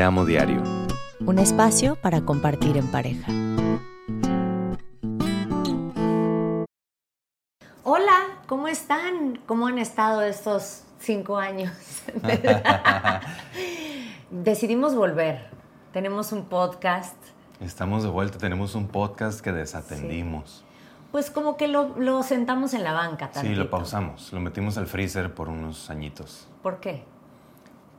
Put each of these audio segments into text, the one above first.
Te amo diario. Un espacio para compartir en pareja. Hola, ¿cómo están? ¿Cómo han estado estos cinco años? Decidimos volver. Tenemos un podcast. Estamos de vuelta, tenemos un podcast que desatendimos. Pues como que lo, lo sentamos en la banca Sí, tantito. lo pausamos, lo metimos al freezer por unos añitos. ¿Por qué?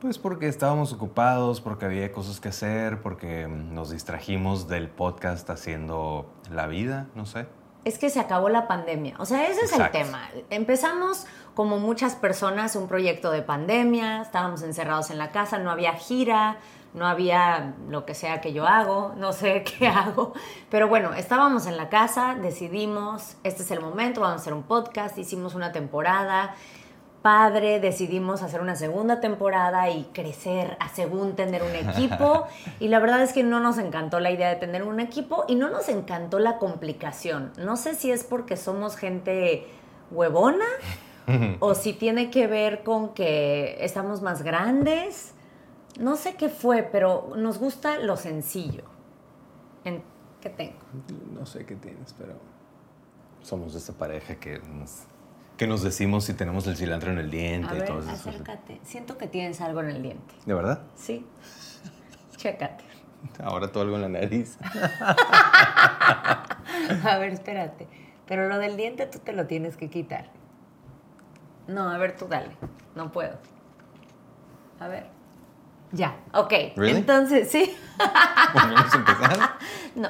Pues porque estábamos ocupados, porque había cosas que hacer, porque mm, nos distrajimos del podcast haciendo la vida, no sé. Es que se acabó la pandemia. O sea, ese Exacto. es el tema. Empezamos como muchas personas un proyecto de pandemia, estábamos encerrados en la casa, no había gira, no había lo que sea que yo hago, no sé qué hago. Pero bueno, estábamos en la casa, decidimos, este es el momento, vamos a hacer un podcast, hicimos una temporada. Padre, decidimos hacer una segunda temporada y crecer a según tener un equipo. Y la verdad es que no nos encantó la idea de tener un equipo y no nos encantó la complicación. No sé si es porque somos gente huevona o si tiene que ver con que estamos más grandes. No sé qué fue, pero nos gusta lo sencillo. En- ¿Qué tengo? No sé qué tienes, pero somos de esta pareja que nos, que nos decimos si tenemos el cilantro en el diente A y ver, todo eso. acércate. Siento que tienes algo en el diente. ¿De verdad? Sí. Chécate. Ahora todo algo en la nariz. A ver, espérate. Pero lo del diente tú te lo tienes que quitar. No, a ver, tú dale. No puedo. A ver. Ya, ok. Really? Entonces, sí. ¿Volvemos a empezar? No.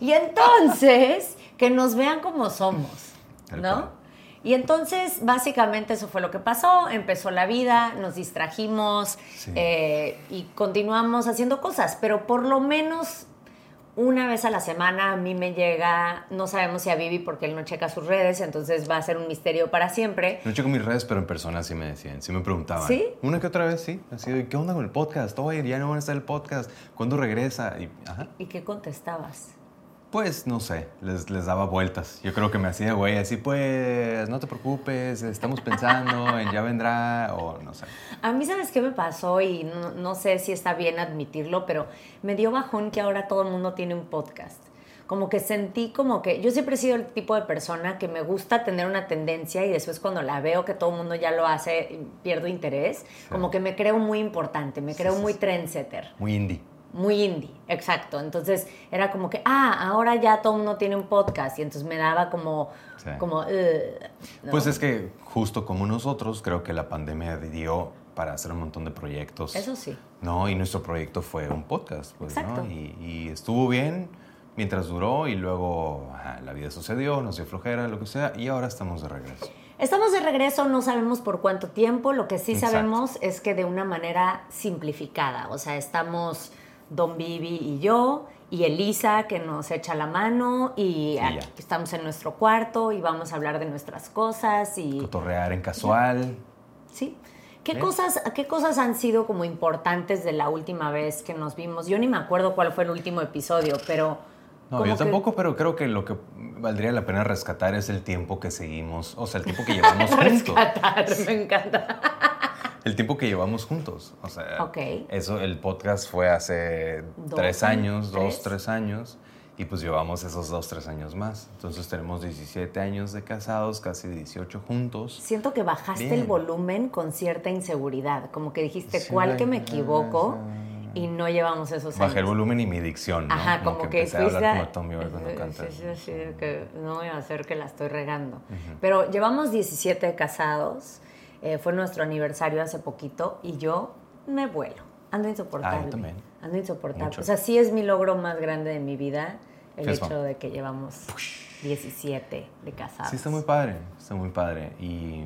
Y entonces, que nos vean como somos, ¿no? Y entonces, básicamente eso fue lo que pasó, empezó la vida, nos distrajimos Sí. eh, y continuamos haciendo cosas, pero por lo menos una vez a la semana a mí me llega, no sabemos si a Vivi porque él no checa sus redes, entonces va a ser un misterio para siempre. No checo mis redes, pero en persona sí me decían, sí me preguntaban. ¿Sí? Una que otra vez, sí. Así ¿qué onda con el podcast? Oye, ya no van a estar el podcast. ¿Cuándo regresa? Y, ajá. ¿Y qué contestabas? Pues no sé, les, les daba vueltas. Yo creo que me hacía, güey, así pues, no te preocupes, estamos pensando en ya vendrá, o no sé. A mí, ¿sabes qué me pasó? Y no, no sé si está bien admitirlo, pero me dio bajón que ahora todo el mundo tiene un podcast. Como que sentí como que yo siempre he sido el tipo de persona que me gusta tener una tendencia y después cuando la veo que todo el mundo ya lo hace, pierdo interés. Como que me creo muy importante, me creo sí, muy trendsetter. Muy indie. Muy indie, exacto. Entonces era como que, ah, ahora ya todo mundo tiene un podcast y entonces me daba como, Sí. como. Pues es que justo como nosotros, creo que la pandemia dio para hacer un montón de proyectos. Eso sí. No, y nuestro proyecto fue un podcast, pues, Exacto. ¿no? Y, y estuvo bien mientras duró y luego ajá, la vida sucedió, nos dio flojera, lo que sea, y ahora estamos de regreso. Estamos de regreso, no sabemos por cuánto tiempo, lo que sí Exacto. sabemos es que de una manera simplificada, o sea, estamos Don Vivi y yo y Elisa que nos echa la mano y aquí estamos en nuestro cuarto y vamos a hablar de nuestras cosas y Cotorrear en casual. sí. ¿Qué Bien. cosas, ¿Qué cosas han sido como importantes de la última vez que nos vimos? Yo ni me acuerdo cuál fue el último episodio, pero... No, yo que- tampoco, pero creo que lo que valdría la pena rescatar es el tiempo que seguimos, o sea, el tiempo que llevamos juntos. Rescatar, me encanta. El tiempo que llevamos juntos. O sea, Ok. eso, el podcast fue hace Dos tres años, tres. dos, tres años, y pues llevamos esos dos, tres años más. Entonces tenemos 17 años de casados, casi 18 juntos. Siento que bajaste Bien. el volumen con cierta inseguridad, como que dijiste, Sí, ¿cuál que me equivoco? Y no llevamos esos años. Bajé el volumen y mi dicción, ¿no? Ajá, como, que, empecé a hablar como Tommy cuando canta. Sí, sí, sí, que no voy a hacer que la estoy regando. Pero llevamos 17 casados, eh, fue nuestro aniversario hace poquito y yo me vuelo. Ando insoportable. Ah, yo también. Ando insoportable. Mucho. O sea, sí es mi logro más grande de mi vida el ¿Qué es, hecho de que llevamos 17 de casados. Sí, está muy padre, está muy padre. Y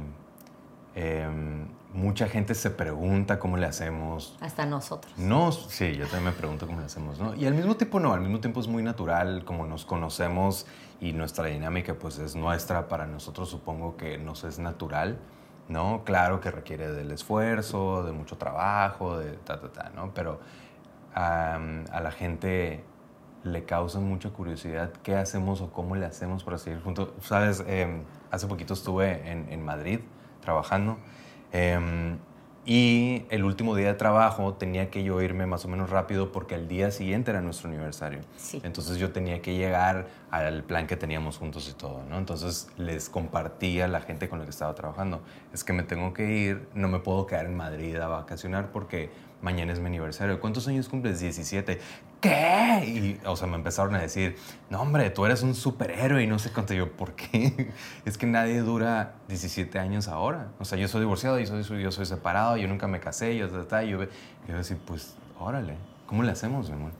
em, mucha gente se pregunta cómo le hacemos. Hasta nosotros. No, sí, yo también me pregunto cómo le hacemos, ¿no? Y al mismo tiempo no, al mismo tiempo es muy natural, como nos conocemos y nuestra dinámica pues es nuestra, para nosotros supongo que nos es natural, ¿no? Claro que requiere del esfuerzo, de mucho trabajo, de ta, ta, ta, ¿no? Pero a la gente le causa mucha curiosidad qué hacemos o cómo le hacemos para seguir juntos. Sabes, Em, hace poquito estuve en, en Madrid trabajando em, Y el último día de trabajo tenía que yo irme más o menos rápido porque el día siguiente era nuestro aniversario. Sí. Entonces yo tenía que llegar al plan que teníamos juntos y todo, ¿no? Entonces les compartí a la gente con la que estaba trabajando, es que me tengo que ir, no me puedo quedar en Madrid a vacacionar porque mañana es mi aniversario. ¿Cuántos años cumples? 17. ¿Qué? Y, o sea, me empezaron a decir, no, hombre, tú eres un superhéroe y no sé cuánto. yo, ¿por qué? Es que nadie dura 17 años ahora. O sea, yo soy divorciado, yo soy, yo soy separado, yo nunca me casé, yo, yo, yo, yo decir, pues, órale, ¿cómo le hacemos, mi amor?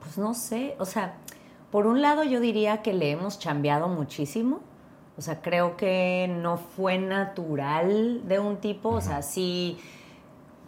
Pues no sé, o sea, por un lado yo diría que le hemos chambeado muchísimo. O sea, creo que no fue natural de un tipo, o sea, sí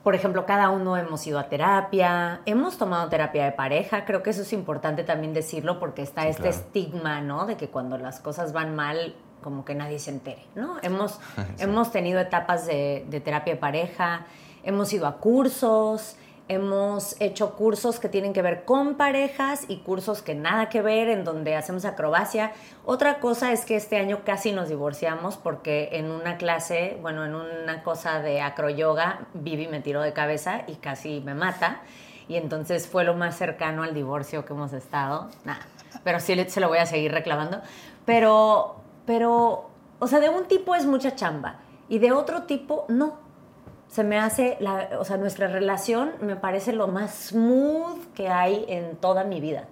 por ejemplo, cada uno hemos ido a terapia, hemos tomado terapia de pareja, creo que eso es importante también decirlo porque está este estigma, ¿no? De que cuando las cosas van mal, como que nadie se entere, ¿no? Hemos, hemos tenido etapas de, de terapia de pareja, hemos ido a cursos, Hemos hecho cursos que tienen que ver con parejas y cursos que nada que ver, en donde hacemos acrobacia. Otra cosa es que este año casi nos divorciamos porque en una clase, bueno, en una cosa de acroyoga, Vivi me tiró de cabeza y casi me mata. Y entonces fue lo más cercano al divorcio que hemos estado. Nada, pero sí se lo voy a seguir reclamando. Pero, pero, o sea, de un tipo es mucha chamba y de otro tipo no se me hace, la, o sea, nuestra relación me parece lo más smooth que hay en toda mi vida.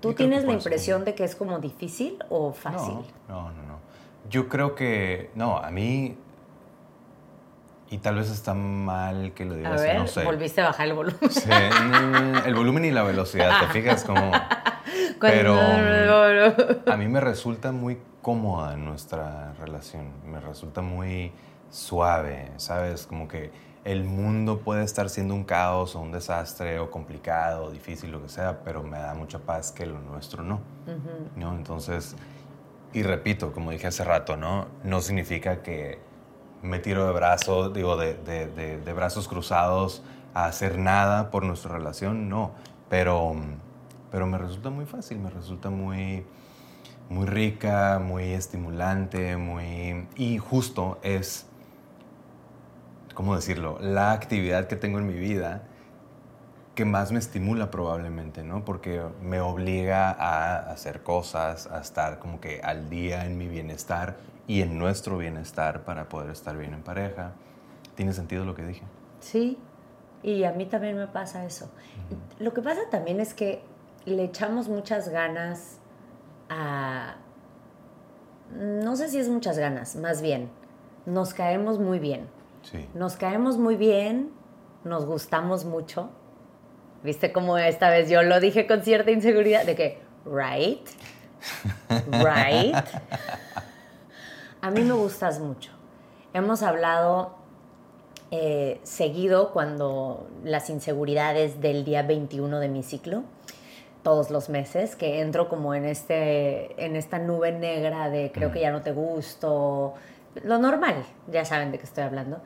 ¿Tú tienes la impresión de que es como difícil o fácil? No, no, no, Yo creo que, no, a mí, y tal vez está mal que lo digas, a ver, no sé. volviste a bajar el volumen. Sí, el volumen y la velocidad, ¿te fijas? Como, pero a mí me resulta muy cómoda nuestra relación, me resulta muy suave, ¿sabes? Como que el mundo puede estar siendo un caos o un desastre o complicado o difícil, lo que sea, pero me da mucha paz que lo nuestro no. ¿no? Entonces, y repito, como dije hace rato, ¿no? No significa que me tiro de brazos, digo, de, de, de, brazos cruzados a hacer nada por nuestra relación, no. Pero, pero me resulta muy fácil, me resulta muy, muy rica, muy estimulante, muy... Y justo es ¿cómo decirlo? La actividad que tengo en mi vida que más me estimula probablemente, ¿no? Porque me obliga a hacer cosas, a estar como que al día en mi bienestar y en nuestro bienestar para poder estar bien en pareja. ¿Tiene sentido lo que dije? Sí, y a mí también me pasa eso. Lo que pasa también es que le echamos muchas ganas a... No sé si es muchas ganas, más bien, nos caemos muy bien. Nos caemos muy bien, nos gustamos mucho. ¿Viste cómo esta vez yo lo dije con cierta inseguridad? De que, right, right. A mí me gustas mucho. Hemos hablado eh, seguido cuando las inseguridades del día 21 de mi ciclo, todos los meses, que entro como en, este, en esta nube negra de creo que ya no te gusto, lo normal, ya saben de qué estoy hablando.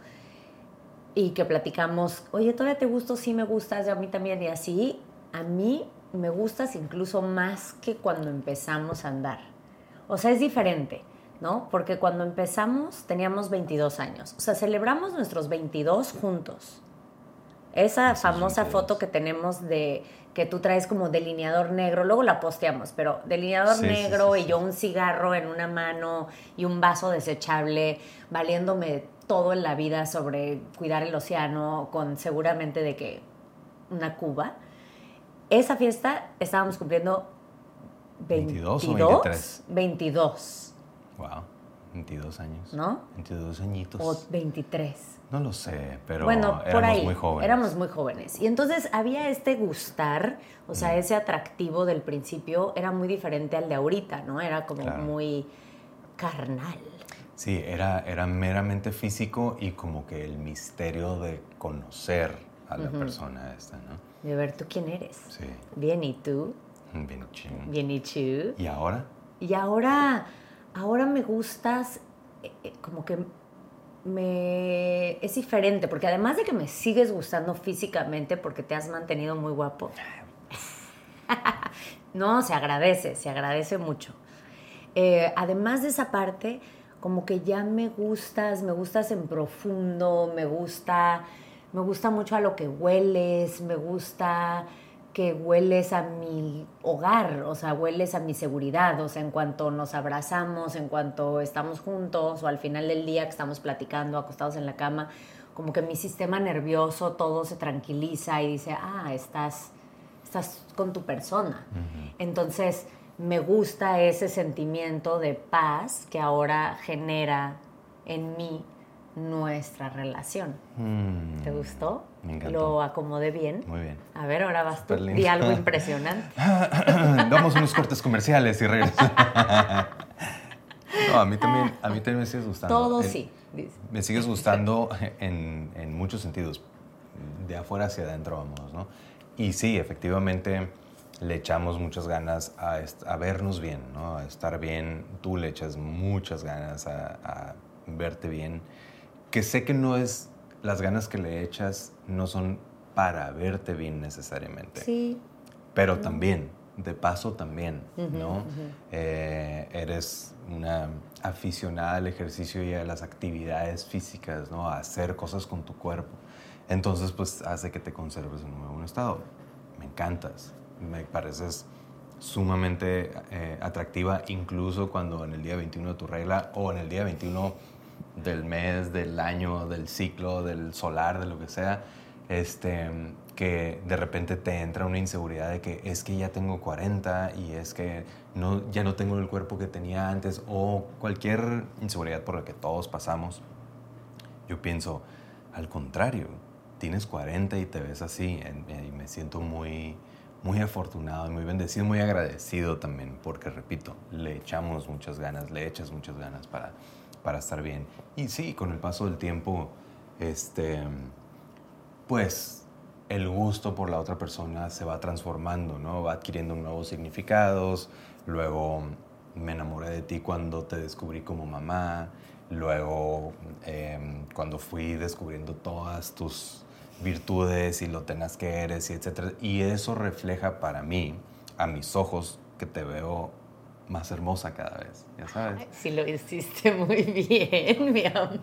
Y que platicamos, oye, ¿todavía te gusto? Sí, me gustas, a mí también. Y así, a mí me gustas incluso más que cuando empezamos a andar. O sea, es diferente, ¿no? Porque cuando empezamos teníamos 22 años. O sea, celebramos nuestros 22 juntos. Esa famosa foto que tenemos de que tú traes como delineador negro, luego la posteamos, pero delineador negro y yo un cigarro en una mano y un vaso desechable, valiéndome todo en la vida sobre cuidar el océano, con seguramente de que una cuba. Esa fiesta estábamos cumpliendo 22, 22 o 23. 22. Wow, 22 años. ¿No? 22 añitos. O 23. No lo sé, pero bueno, éramos ahí, muy jóvenes. Éramos muy jóvenes. Y entonces había este gustar, o sea, ese atractivo del principio era muy diferente al de ahorita, ¿no? Era como muy carnal. Sí, era, era meramente físico y como que el misterio de conocer a la persona esta, ¿no? De ver tú quién eres. Sí. Bien, ¿y tú? Bien, y Bien, ¿y tú? ¿Y ahora? Y ahora, ahora me gustas eh, eh, como que me es diferente, porque además de que me sigues gustando físicamente porque te has mantenido muy guapo, no, se agradece, se agradece mucho. Eh, además de esa parte, como que ya me gustas, me gustas en profundo, me gusta, me gusta mucho a lo que hueles, me gusta que hueles a mi hogar, o sea, hueles a mi seguridad, o sea, en cuanto nos abrazamos, en cuanto estamos juntos o al final del día que estamos platicando, acostados en la cama, como que mi sistema nervioso todo se tranquiliza y dice, ah, estás, estás con tu persona. Entonces, me gusta ese sentimiento de paz que ahora genera en mí nuestra relación. Mm. ¿Te gustó? Me encantó. ¿Lo acomodé bien? Muy bien. A ver, ahora vas tú. Di algo impresionante. Vamos a unos cortes comerciales y regresamos. no, a mí también, a mí también me sigues gustando. Todo sí. Me sigues gustando en, en, muchos sentidos. De afuera hacia adentro vamos, ¿no? Y sí, efectivamente le echamos muchas ganas a, a vernos bien, ¿no? A estar bien. Tú le echas muchas ganas a, a verte bien que sé que no es, las ganas que le echas no son para verte bien necesariamente. Sí. Pero también, de paso también, ¿no? Eh, eres una aficionada al ejercicio y a las actividades físicas, ¿no? A hacer cosas con tu cuerpo. Entonces, pues hace que te conserves en un buen estado. Me encantas, me pareces sumamente eh, atractiva, incluso cuando en el día 21 de tu regla o en el día 21 del mes, del año, del ciclo, del solar, de lo que sea, este, que de repente te entra una inseguridad de que es que ya tengo 40 y es que no, ya no tengo el cuerpo que tenía antes o cualquier inseguridad por la que todos pasamos. Yo pienso, al contrario, tienes 40 y te ves así y me siento muy, muy afortunado y muy bendecido, muy agradecido también, porque repito, le echamos muchas ganas, le echas muchas ganas para para estar bien. Y sí, con el paso del tiempo, este, pues el gusto por la otra persona se va transformando, ¿no? Va adquiriendo nuevos significados. Luego me enamoré de ti cuando te descubrí como mamá. Luego, em, cuando fui descubriendo todas tus virtudes y lo tenaz que eres y etcétera. Y eso refleja para mí, a mis ojos, que te veo más hermosa cada vez, ya sabes. sí, lo hiciste muy bien, mi amor.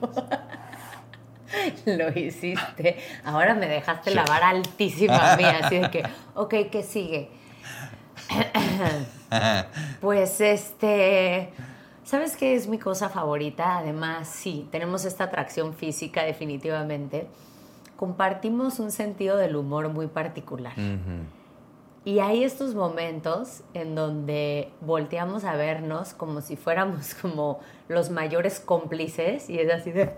Lo hiciste. Ahora me dejaste la vara altísima mía, así de que, ok, ¿qué sigue? pues este, ¿sabes qué es mi cosa favorita? Además, sí, tenemos esta atracción física definitivamente. Compartimos un sentido del humor muy particular. Y hay estos momentos en donde volteamos a vernos como si fuéramos como los mayores cómplices y es así de...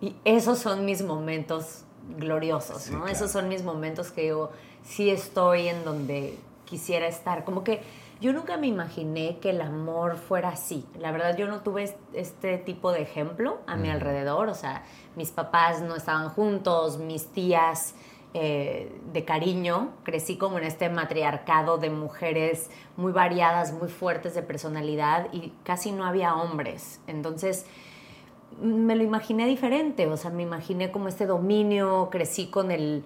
Y esos son mis momentos gloriosos, ¿no? Esos son mis momentos que yo sí estoy en donde quisiera estar. Como que yo nunca me imaginé que el amor fuera así. La verdad, yo no tuve este tipo de ejemplo a mi alrededor. O sea, mis papás no estaban juntos, mis tías eh, de cariño, crecí como en este matriarcado de mujeres muy variadas, muy fuertes de personalidad y casi no había hombres. Entonces me lo imaginé diferente, o sea, me imaginé como este dominio, crecí con el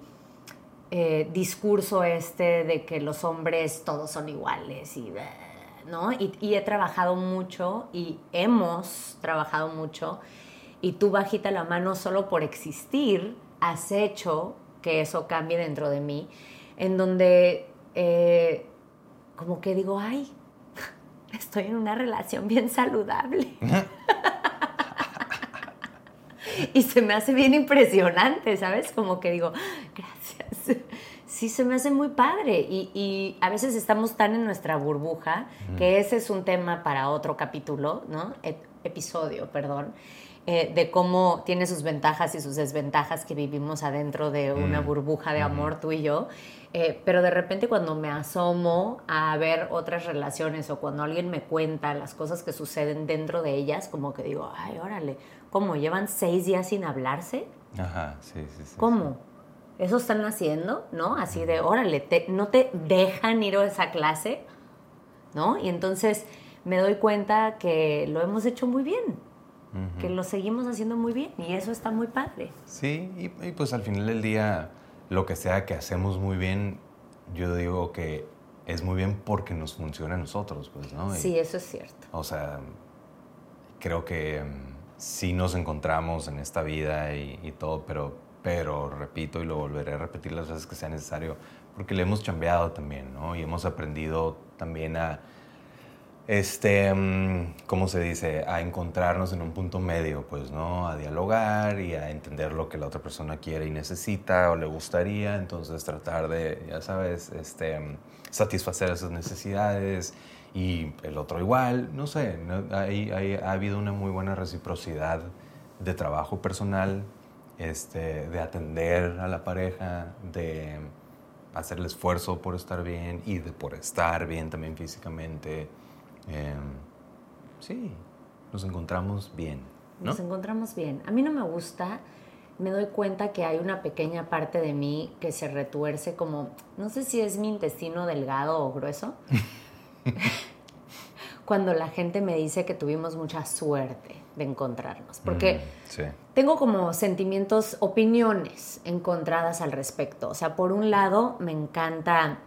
eh, discurso este de que los hombres todos son iguales y... ¿no? y he trabajado mucho y hemos trabajado mucho y tú bajita la mano solo por existir, has hecho que eso cambie dentro de mí, en donde eh, como que digo, ay, estoy en una relación bien saludable. y se me hace bien impresionante, ¿sabes? Como que digo, gracias. Sí, se me hace muy padre. Y, a veces estamos tan en nuestra burbuja, que ese es un tema para otro capítulo, ¿no? episodio, perdón. Eh, de cómo tiene sus ventajas y sus desventajas que vivimos adentro de una mm. burbuja de amor tú y yo. Eh, pero de repente cuando me asomo a ver otras relaciones o cuando alguien me cuenta las cosas que suceden dentro de ellas, como que digo, ay, órale, ¿cómo? ¿Llevan seis días sin hablarse? Ajá, sí, sí, sí. ¿Cómo? ¿Eso están haciendo? ¿No? Así de, órale, no te dejan ir a esa clase, ¿no? Y entonces me doy cuenta que lo hemos hecho muy bien que lo seguimos haciendo muy bien y eso está muy padre. Sí, y, pues al final del día, lo que sea que hacemos muy bien, yo digo que es muy bien porque nos funciona a nosotros, pues, ¿no? sí, eso es cierto. O sea, creo que mm, sí nos encontramos en esta vida y, y todo, pero, pero repito y lo volveré a repetir las veces que sea necesario, porque le hemos chambeado también, ¿no? Y hemos aprendido también a este, mm, ¿cómo se dice? A encontrarnos en un punto medio, pues, ¿no? A dialogar y a entender lo que la otra persona quiere y necesita o le gustaría, entonces tratar de, ya sabes, este, satisfacer esas necesidades y el otro igual, no sé, ha habido una muy buena reciprocidad de trabajo personal, este, de atender a la pareja, de hacer el esfuerzo por estar bien y de por estar bien también físicamente Em, sí, nos encontramos bien. Nos encontramos bien. A mí no me gusta, me doy cuenta que hay una pequeña parte de mí que se retuerce como, no sé si es mi intestino delgado o grueso. Cuando la gente me dice que tuvimos mucha suerte de encontrarnos. Porque mm, tengo como sentimientos, opiniones encontradas al respecto. O sea, por un lado, me encanta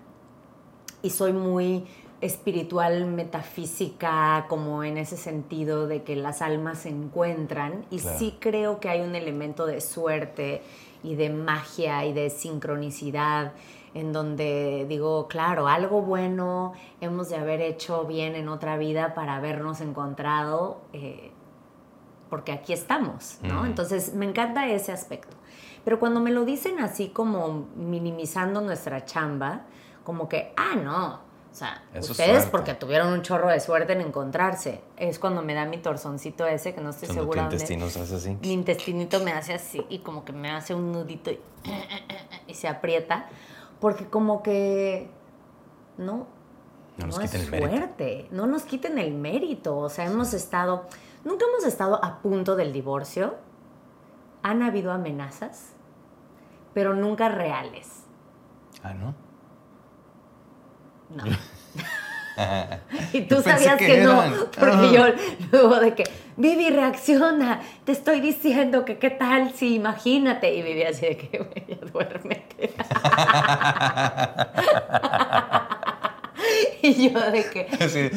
y soy muy espiritual, metafísica, como en ese sentido de que las almas se encuentran. Y sí creo que hay un elemento de suerte y de magia y de sincronicidad en donde digo, claro, algo bueno hemos de haber hecho bien en otra vida para habernos encontrado, eh, porque aquí estamos, ¿no? Entonces, me encanta ese aspecto. Pero cuando me lo dicen así como minimizando nuestra chamba, como que, ah, no, o sea, ustedes porque tuvieron un chorro de suerte en encontrarse. Es cuando me da mi torzoncito ese, que no estoy segura. ¿Tu intestino se hace así? Mi intestinito me hace así y como que me hace un nudito y, se aprieta. Porque como que no, no, nos quiten es el suerte. No nos quiten el mérito. O sea, hemos estado, nunca hemos estado a punto del divorcio. Han habido amenazas, pero nunca reales. Ah, ¿no? No. y tú sabías que, no, porque yo luego de que, Vivi, reacciona, te estoy diciendo que qué tal si imagínate. Y Vivi así de que, ya duérmete. y yo de que,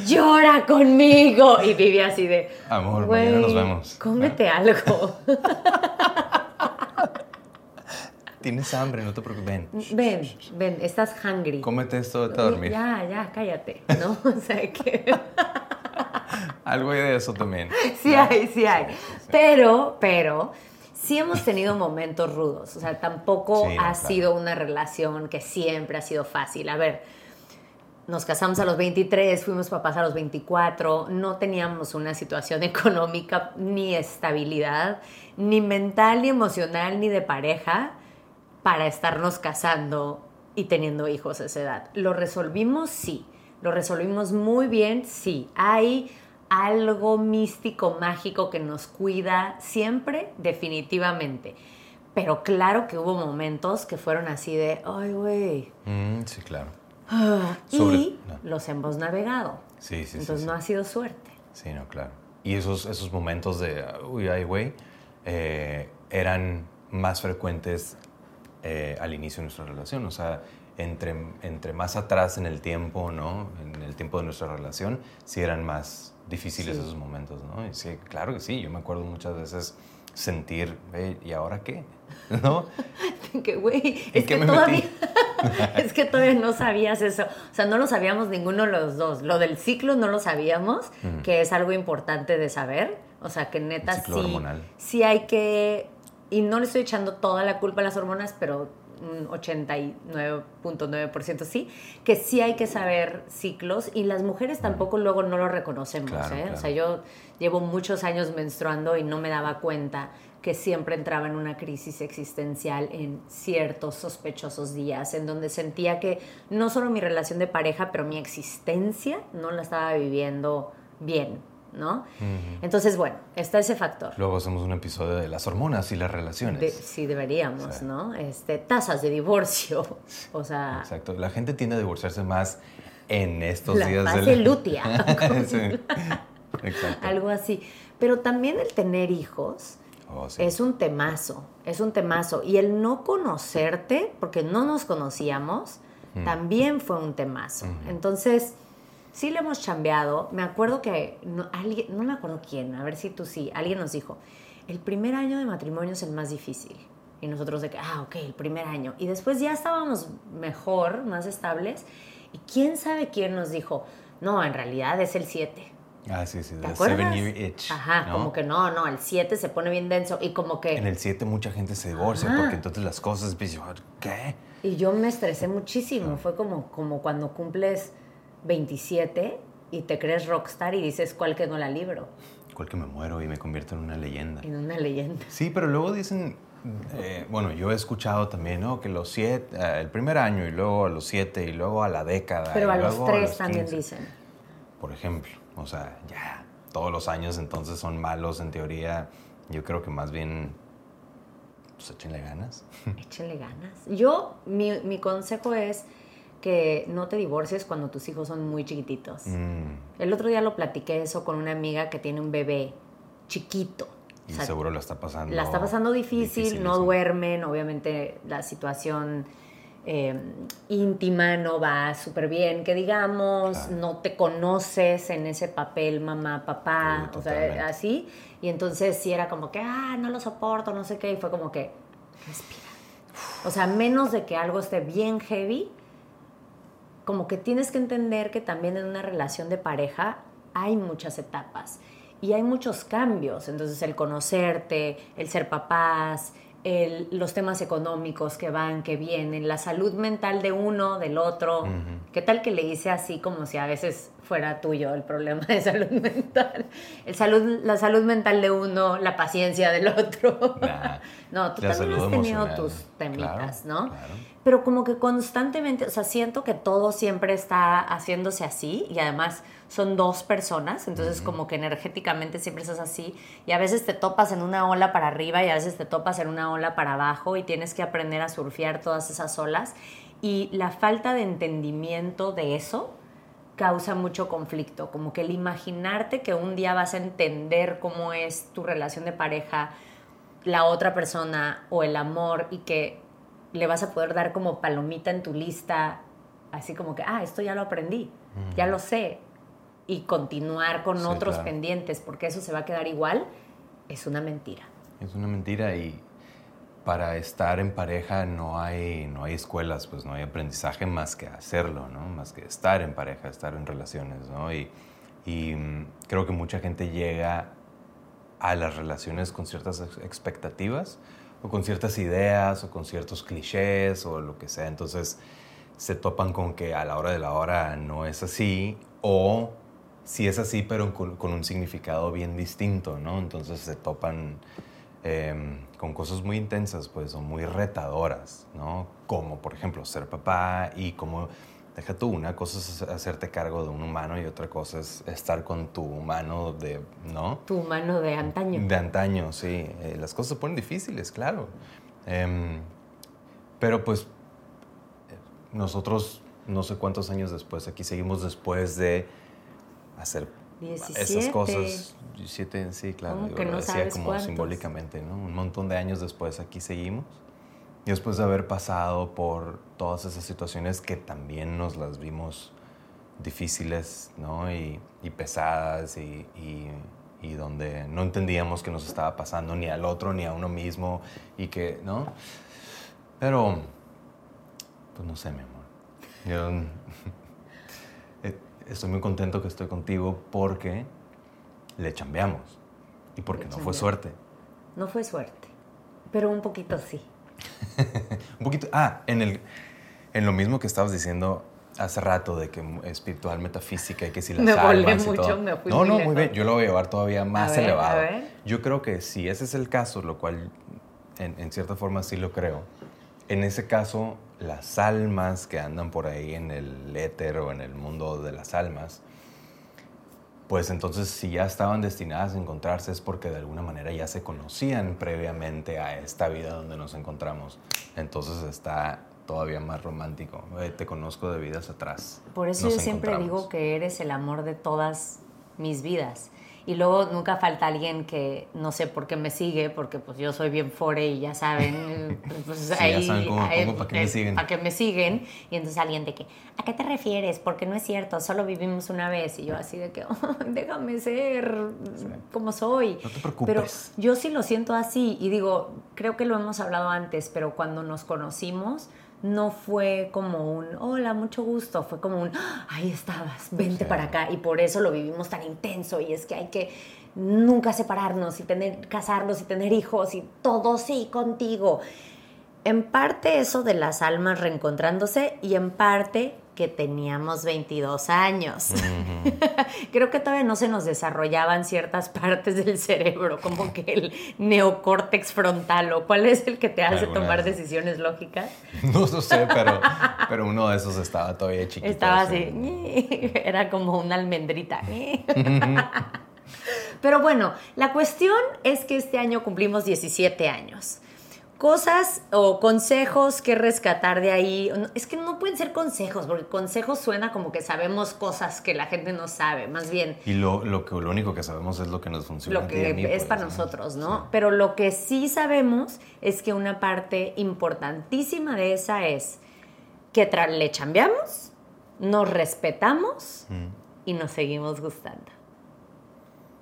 llora conmigo. Y Vivi así de, amor, mañana nos vemos. Cómete algo. Tienes hambre, no te preocupes. Ven. Ven, ven, estás hungry. Cómete esto, a dormir. Ya, ya, cállate, ¿no? O sea que... Algo hay de eso también. Sí hay, sí hay. Pero, pero, sí hemos tenido momentos rudos. O sea, tampoco ha sido una relación que siempre ha sido fácil. A ver, nos casamos a los 23, fuimos papás a los 24, no teníamos una situación económica ni estabilidad, ni mental, ni emocional, ni de pareja para estarnos casando y teniendo hijos a esa edad. ¿Lo resolvimos? Sí. ¿Lo resolvimos muy bien? Sí. Hay algo místico, mágico que nos cuida siempre, definitivamente. Pero claro que hubo momentos que fueron así de, ay, güey. Mm, sí, claro. Ah, y los hemos navegado. Sí, sí, Entonces no ha sido suerte. Sí, no, claro. Y esos, esos momentos de, uy, ay, güey, eh, eran más frecuentes eh, al inicio de nuestra relación. O sea, entre, entre más atrás en el tiempo, ¿no? En el tiempo de nuestra relación, sí eran más difíciles esos momentos, ¿no? Y sí, claro que sí. Yo me acuerdo muchas veces sentir, ¿y ahora qué? ¿No? que, güey, es que todavía... es que todavía no sabías eso. O sea, no lo sabíamos ninguno de los dos. Lo del ciclo no lo sabíamos, que es algo importante de saber. O sea, que neta sí, sí hay que y no le estoy echando toda la culpa a las hormonas, pero un 89.9% sí, que sí hay que saber ciclos y las mujeres tampoco luego no lo reconocemos. ¿eh? O sea, yo llevo muchos años menstruando y no me daba cuenta que siempre entraba en una crisis existencial en ciertos sospechosos días, en donde sentía que no solo mi relación de pareja, pero mi existencia no la estaba viviendo bien. ¿No? Entonces, bueno, está ese factor. Luego hacemos un episodio de las hormonas y las relaciones. sí, deberíamos, ¿no? Este, tasas de divorcio, o sea... Exacto, la gente tiende a divorciarse más en estos días. Más de lutia. Exacto. Algo así. Pero también el tener hijos... Oh, es un temazo, es un temazo. Y el no conocerte, porque no nos conocíamos, también fue un temazo. Entonces, sí le hemos chambeado. Me acuerdo que, no, alguien, no me acuerdo quién, a ver si tú sí, alguien nos dijo, el primer año de matrimonio es el más difícil. Y nosotros de que, ah, ok, el primer año. Y después ya estábamos mejor, más estables. Y quién sabe quién nos dijo, no, en realidad es el 7. Ah, sí, sí, ¿Te acuerdas? seven year itch. Ajá, ¿no? como que no, no, el 7 se pone bien denso y como que... En el 7 mucha gente se divorcia Ajá. porque entonces las cosas empiezan, ¿qué? Y yo me estresé muchísimo. Fue como, como cuando cumples 27 y te crees rockstar y dices, ¿cuál que no la libro? ¿Cuál que me muero y me convierto en una leyenda? En una leyenda. Sí, pero luego dicen, eh, bueno, yo he escuchado también, ¿no? Que los siete, eh, el primer año y luego a los siete y luego a la década. Pero y a los tres los también 15. dicen. Por ejemplo, o sea, ya, todos los años entonces son malos en teoría. Yo creo que más bien, pues échenle ganas. Échenle ganas. Yo, mi, mi consejo es que no te divorcies cuando tus hijos son muy chiquititos. Mm, El otro día lo platiqué eso con una amiga que tiene un bebé chiquito. y O sea, seguro la está pasando. la está pasando difícil, no duermen, obviamente la situación eh, íntima no va súper bien, que digamos, Claro. no te conoces en ese papel mamá, papá, Sí, o sea, así, y entonces sí era como que, ah, no lo soporto, no sé qué, y fue como que, respira. O sea, menos de que algo esté bien heavy, como que tienes que entender que también en una relación de pareja hay muchas etapas y hay muchos cambios. Entonces, el conocerte, el ser papás, el- los temas económicos que van, que vienen, la salud mental de uno, del otro. ¿Qué tal que le hice así como si a veces fuera tuyo el problema de salud mental? El salud, la salud mental de uno, la paciencia del otro. Nah. No, tú también has tenido tus temitas, Claro, ¿no? claro. Pero como que constantemente, o sea, siento que todo siempre está haciéndose así y además son dos personas, entonces como que energéticamente siempre estás así y a veces te topas en una ola para arriba y a veces te topas en una ola para abajo y tienes que aprender a surfear todas esas olas y la falta de entendimiento de eso causa mucho conflicto, como que el imaginarte que un día vas a entender cómo es tu relación de pareja, la otra persona o el amor y que le vas a poder dar como palomita en tu lista, así como que, ah, esto ya lo aprendí, ya lo sé, y continuar con Sí, otros claro. pendientes, porque eso se va a quedar igual, es una mentira. Es una mentira y para estar en pareja no hay, no hay escuelas, pues no hay aprendizaje más que hacerlo, ¿no? Más que estar en pareja, estar en relaciones, ¿no? Y, mm, creo que mucha gente llega a las relaciones con ciertas ex- expectativas o con ciertas ideas o con ciertos clichés o lo que sea. Entonces se topan con que a la hora de la hora no es así o sí es así pero con, con un significado bien distinto, ¿no? Entonces se topan em, con cosas muy intensas, pues, o muy retadoras, ¿no? Como, por ejemplo, ser papá y como, deja tú, una cosa es hacerte cargo de un humano y otra cosa es estar con tu humano de, ¿no? Tu humano de antaño. De antaño, sí. Eh, las cosas se ponen difíciles, claro. Em, pero pues nosotros, no sé cuántos años después, aquí seguimos después de hacer esas 17. cosas. 17, sí, claro. ¿Cómo yo que no decía sabes como cuántos? simbólicamente, ¿no? Un montón de años después aquí seguimos. Y después de haber pasado por todas esas situaciones que también nos las vimos difíciles, ¿no? Y, y pesadas y, y- y donde no entendíamos qué nos estaba pasando ni al otro ni a uno mismo y que, ¿no? Pero, pues no sé, mi amor. Yo estoy muy contento que estoy contigo porque le chambeamos y porque Le no fue chambeamos. suerte. No fue suerte, pero un poquito sí. Un poquito, ah, en, el, en lo mismo que estabas diciendo hace rato de que espiritual, metafísica y que si las Me volé almas y mucho, todo. me fui no, no, muy bien. Yo lo voy a llevar todavía más ver, a elevado. ver. Yo creo que si ese es el caso, lo cual en, en cierta forma sí lo creo, en ese caso las almas que andan por ahí en el éter o en el mundo de las almas, pues entonces si ya estaban destinadas a encontrarse es porque de alguna manera ya se conocían previamente a esta vida donde nos encontramos. Entonces está todavía más romántico. Eh, Te conozco de vidas atrás. Por eso Nos yo siempre digo que eres el amor de todas mis vidas. Y luego nunca falta alguien que no sé por qué me sigue, porque pues yo soy bien fore y ya saben, pues ahí, para qué me siguen. Para que me siguen. Y entonces alguien de que, ¿a qué te refieres? Porque no es cierto, solo vivimos una vez. Y yo así de que, déjame ser como soy. No te preocupes. Pero yo sí lo siento así y digo, creo que lo hemos hablado antes, pero cuando nos conocimos no fue como un hola, mucho gusto, fue como un ¡Ah! ahí estabas, vente para acá y por eso lo vivimos tan intenso y es que hay que nunca separarnos y tener casarnos y tener hijos y todo sí contigo. En parte eso de las almas reencontrándose y en parte que teníamos 22 años. Creo que todavía no se nos desarrollaban ciertas partes del cerebro, como que el neocórtex frontal, o cuál es el que te hace tomar decisiones lógicas. No, sé, pero, pero uno de esos estaba todavía chiquito. Estaba así, era como una almendrita. pero bueno, la cuestión es que este año cumplimos 17 años cosas o consejos que rescatar de ahí. Es que no pueden ser consejos, porque consejos suena como que sabemos cosas que la gente no sabe, más bien. Y lo, lo que, lo único que sabemos es lo que nos funciona. Lo que es pues, para nosotros, ¿no? Pero lo que sí sabemos es que una parte importantísima de esa es que le chambeamos, nos respetamos mm. y nos seguimos gustando.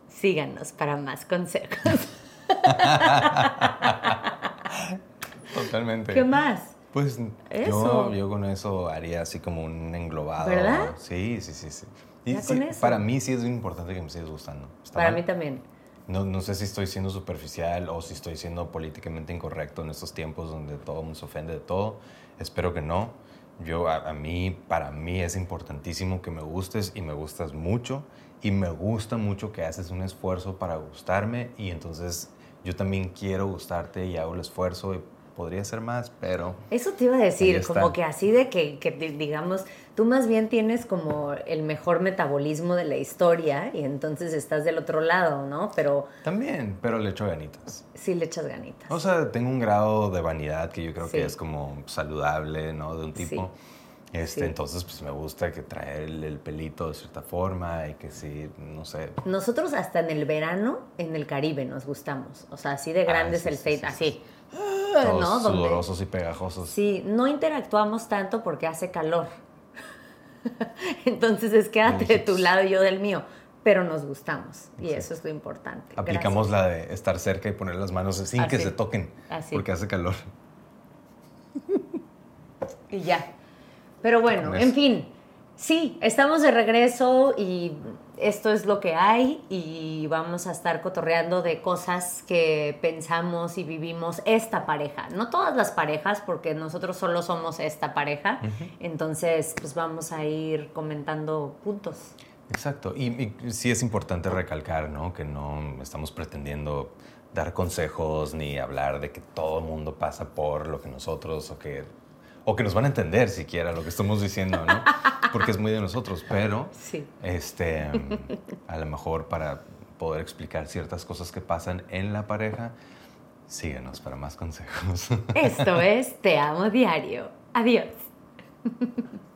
Síganos para más consejos. Totalmente. ¿Qué más? Pues yo, yo con eso haría así como un englobado. ¿Verdad? Sí, sí, sí. sí. Y Para mí sí es importante que me sigas gustando. Para mí también. No, no, sé si estoy siendo superficial o si estoy siendo políticamente incorrecto en estos tiempos donde todo el mundo se ofende de todo. Espero que no. Yo, a, mí, para mí es importantísimo que me gustes y me gustas mucho y me gusta mucho que haces un esfuerzo para gustarme y entonces yo también quiero gustarte y hago el esfuerzo y podría ser más, pero... Eso te iba a decir, como que así de que, que, digamos, tú más bien tienes como el mejor metabolismo de la historia y entonces estás del otro lado, ¿no? Pero... También, pero le echo ganitas. Sí, le echas ganitas. O sea, tengo un grado de vanidad que yo creo que es como saludable, ¿no? De un tipo... Este, Entonces, pues me gusta que traer el, pelito de cierta forma y que sí, no sé. Nosotros hasta en el verano, en el Caribe nos gustamos. O sea, así de grande es el fade, así. Todos sudorosos y pegajosos. Sí, no interactuamos tanto porque hace calor. Entonces es quédate de tu lado y yo del mío. Pero nos gustamos y eso es lo importante. Aplicamos la de estar cerca y poner las manos sin que se toquen. Porque hace calor. Y ya. Pero bueno, en fin, sí, estamos de regreso y esto es lo que hay y vamos a estar cotorreando de cosas que pensamos y vivimos esta pareja. No todas las parejas, porque nosotros solo somos esta pareja. Entonces, pues vamos a ir comentando puntos. Exacto. Y, sí es importante recalcar, ¿no? Que no estamos pretendiendo dar consejos ni hablar de que todo el mundo pasa por lo que nosotros o que o que nos van a entender siquiera lo que estamos diciendo, ¿no? Porque es muy de nosotros, pero este, a lo mejor para poder explicar ciertas cosas que pasan en la pareja, síguenos para más consejos. Esto es Te Amo Diario. Adiós.